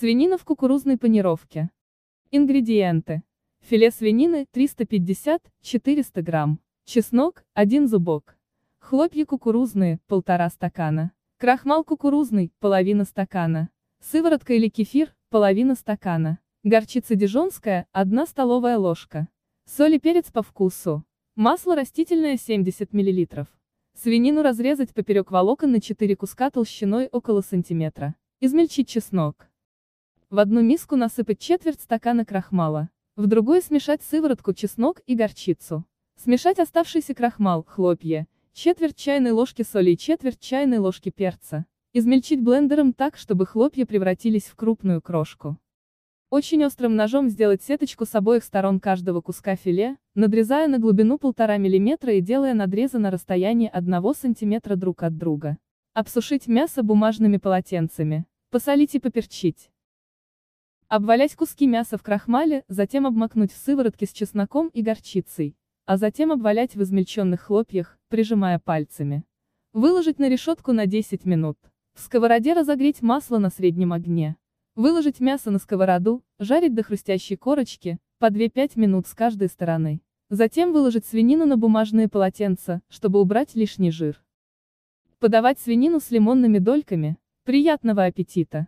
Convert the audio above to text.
Свинина в кукурузной панировке. Ингредиенты. Филе свинины 350-400 грамм. Чеснок 1 зубок. Хлопья кукурузные 1,5 стакана. Крахмал кукурузный половина стакана. Сыворотка или кефир половина стакана. Горчица дижонская 1 столовая ложка. Соль и перец по вкусу. Масло растительное 70 мл. Свинину разрезать поперек волокон на 4 куска толщиной около сантиметра. Измельчить чеснок. В одну миску насыпать четверть стакана крахмала. В другую смешать сыворотку, чеснок и горчицу. Смешать оставшийся крахмал, хлопья, четверть чайной ложки соли и четверть чайной ложки перца. Измельчить блендером так, чтобы хлопья превратились в крупную крошку. Очень острым ножом сделать сеточку с обоих сторон каждого куска филе, надрезая на глубину 1,5 мм и делая надрезы на расстоянии 1 см друг от друга. Обсушить мясо бумажными полотенцами. Посолить и поперчить. Обвалять куски мяса в крахмале, затем обмакнуть в сыворотке с чесноком и горчицей, а затем обвалять в измельченных хлопьях, прижимая пальцами. Выложить на решетку на 10 минут. В сковороде разогреть масло на среднем огне. Выложить мясо на сковороду, жарить до хрустящей корочки, по 2-5 минут с каждой стороны. Затем выложить свинину на бумажные полотенца, чтобы убрать лишний жир. Подавать свинину с лимонными дольками. Приятного аппетита!